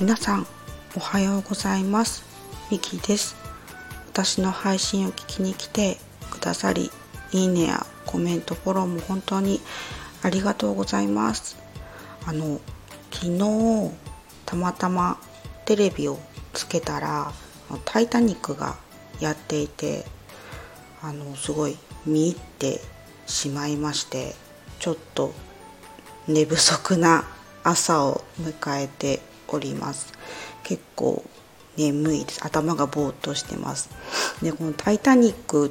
皆さんおはようございます。ミキです。私の配信を聞きに来てくださりいいねやコメントフォローも本当にありがとうございます。あの昨日たまたまテレビをつけたら「タイタニック」がやっていてあのすごい見入ってしまいましてちょっと寝不足な朝を迎えております。結構眠いです。頭がぼーっとしてます。でこの「タイタニック」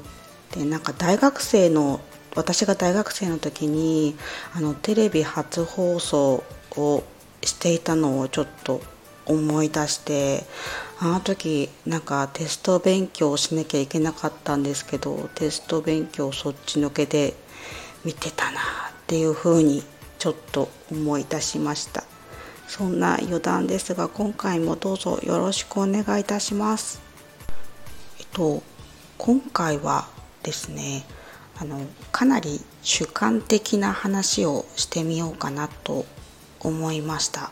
ってなんか大学生の私が大学生の時にあのテレビ初放送をしていたのをちょっと思い出してあの時なんかテスト勉強をしなきゃいけなかったんですけどテスト勉強そっちのけで見てたなっていうふうにちょっと思い出しました。そんな余談ですが今回もどうぞよろしくお願いいたします。えっと今回はですねあのかなり主観的な話をしてみようかなと思いました。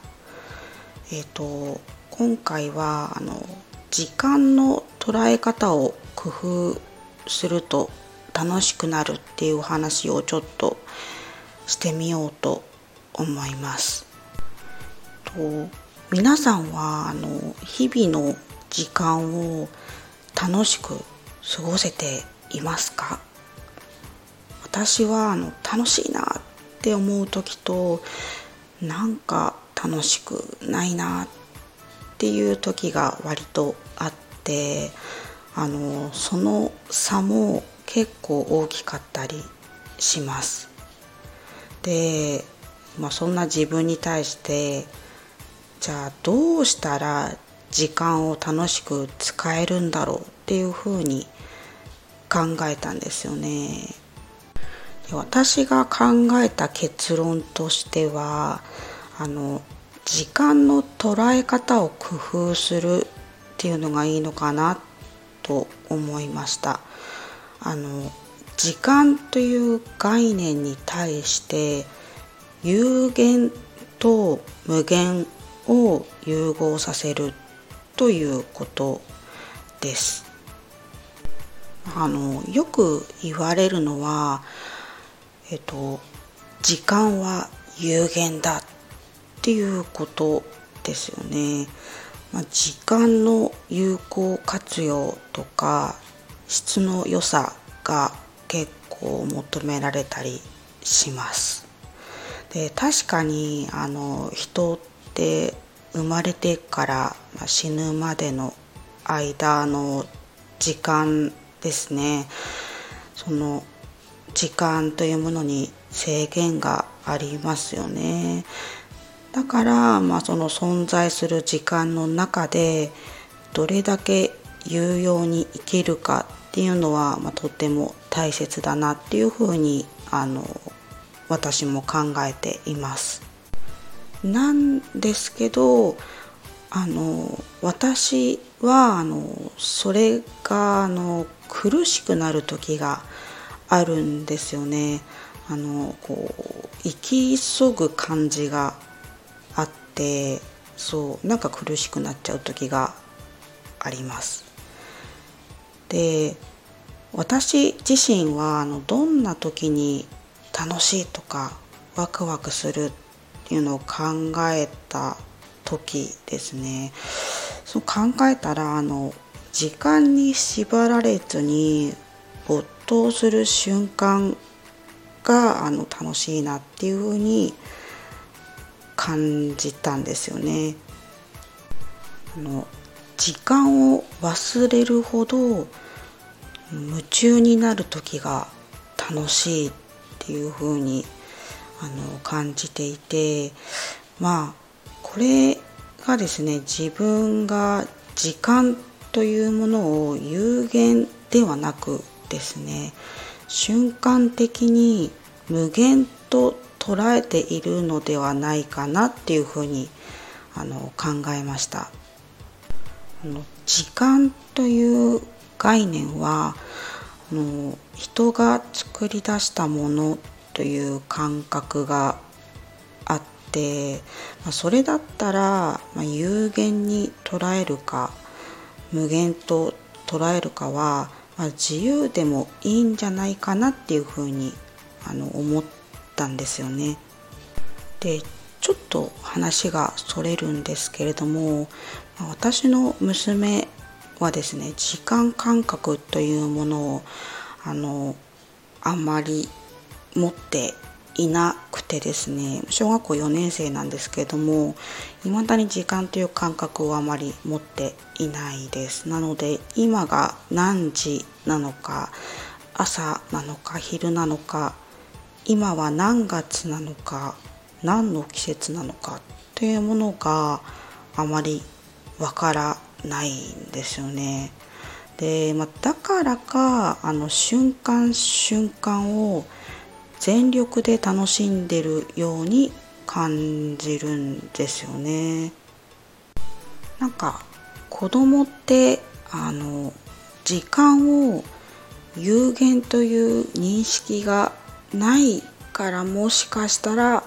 えっと今回はあの時間の捉え方を工夫すると楽しくなるっていう話をちょっとしてみようと思いますと皆さんはあの日々の時間を楽しく過ごせていますか？私はあの楽しいなって思う時となんか楽しくないなっていう時が割とあってあのその差も結構大きかったりします。で、まあ、そんな自分に対してじゃあどうしたら時間を楽しく使えるんだろうっていうふうに考えたんですよね。で私が考えた結論としてはあの時間の捉え方を工夫するっていうのがいいのかなと思いました。あの時間という概念に対して有限と無限を融合させるということです。あのよく言われるのは、えっと、時間は有限だっていうことですよね。まあ、時間の有効活用とか質の良さが結構求められたりします。で確かにあの人って生まれてから死ぬまでの間の時間ですねその時間というものに制限がありますよねだから、まあ、その存在する時間の中でどれだけ有用に生きるかっていうのは、まあ、とても大切だなっていうふうにあの私も考えています。なんですけどあの私はあのそれがあの苦しくなる時があるんですよね。あのこう生き急ぐ感じがあってそうなんか苦しくなっちゃう時があります。で私自身はあのどんな時に楽しいとかワクワクするっていうのを考えた時ですねそう考えたらあの時間に縛られずに没頭する瞬間があの楽しいなっていうふうに感じたんですよね。あの時間を忘れるほど夢中になる時が楽しいっていうふうにあの感じていてまあこれがですね自分が時間というものを有限ではなくですね瞬間的に無限と捉えているのではないかなっていうふうにあの考えました。時間という概念はあの人が作り出したものという感覚があって、まあ、それだったら、まあ、有限に捉えるか無限と捉えるかは、まあ、自由でもいいんじゃないかなっていうふうにあの思ったんですよね。でちょっと話がそれるんですけれども私の娘はですね時間感覚というものをあのあんまり持っていなくてですね小学校4年生なんですけれども未だに時間という感覚をあまり持っていないです。なので今が何時なのか朝なのか昼なのか今は何月なのか何の季節なのかというものがあまりわからないんですよね。で、まあ、だからかあの瞬間瞬間を全力で楽しんでるように感じるんですよね。なんか子供ってあの時間を有限という認識がないからもしかしたら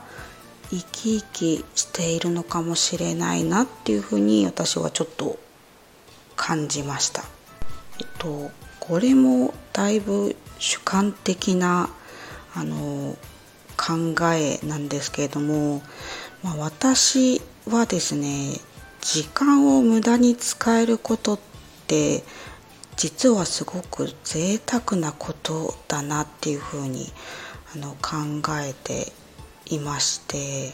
生き生きしているのかもしれないなっていうふうに私はちょっと感じました。えっとこれもだいぶ主観的なあの考えなんですけれども、まあ、私はですね時間を無駄に使えることって実はすごく贅沢なことだなっていうふうにあの考えていまして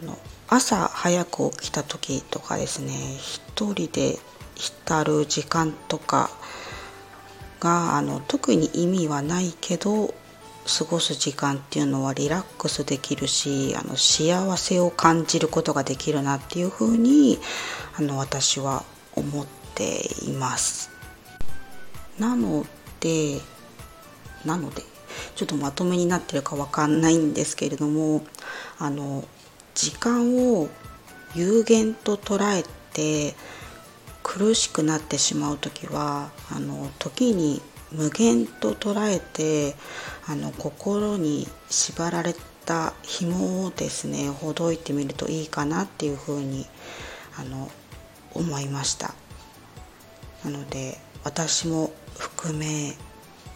あの朝早く起きた時とかですね一人で浸る時間とかがあの特に意味はないけど過ごす時間っていうのはリラックスできるしあの幸せを感じることができるなっていうふうにあの私は思っています。なのでなのでちょっとまとめになってるかわかんないんですけれどもあの時間を有限と捉えて苦しくなってしまう時はあの時に無限と捉えてあの心に縛られた紐をですねほどいてみるといいかなっていうふうにあの思いました。なので私も含め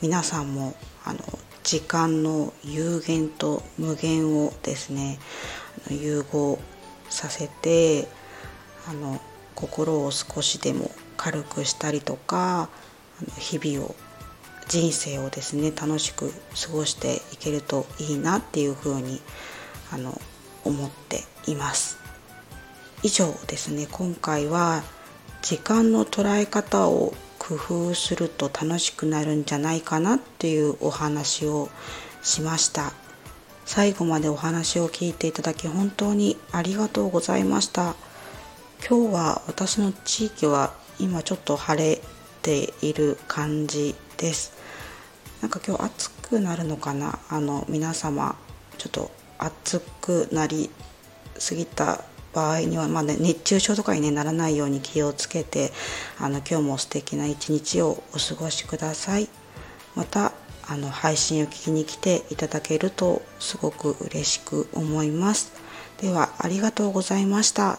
皆さんもあの時間の有限と無限をですね融合させてあの心を少しでも軽くしたりとか日々を人生をですね楽しく過ごしていけるといいなっていうふうにあの思っています。以上ですね。今回は時間の捉え方を工夫すると楽しくなるんじゃないかなっていうお話をしました。最後までお話を聞いていただき本当にありがとうございました。今日は私の地域は今ちょっと晴れている感じです。なんか今日暑くなるのかな？あの皆様ちょっと暑くなりすぎた場合には、まあね、熱中症とかに、ね、ならないように気をつけてあの今日も素敵な一日をお過ごしください。またあの配信を聞きに来ていただけるとすごく嬉しく思います。ではありがとうございました。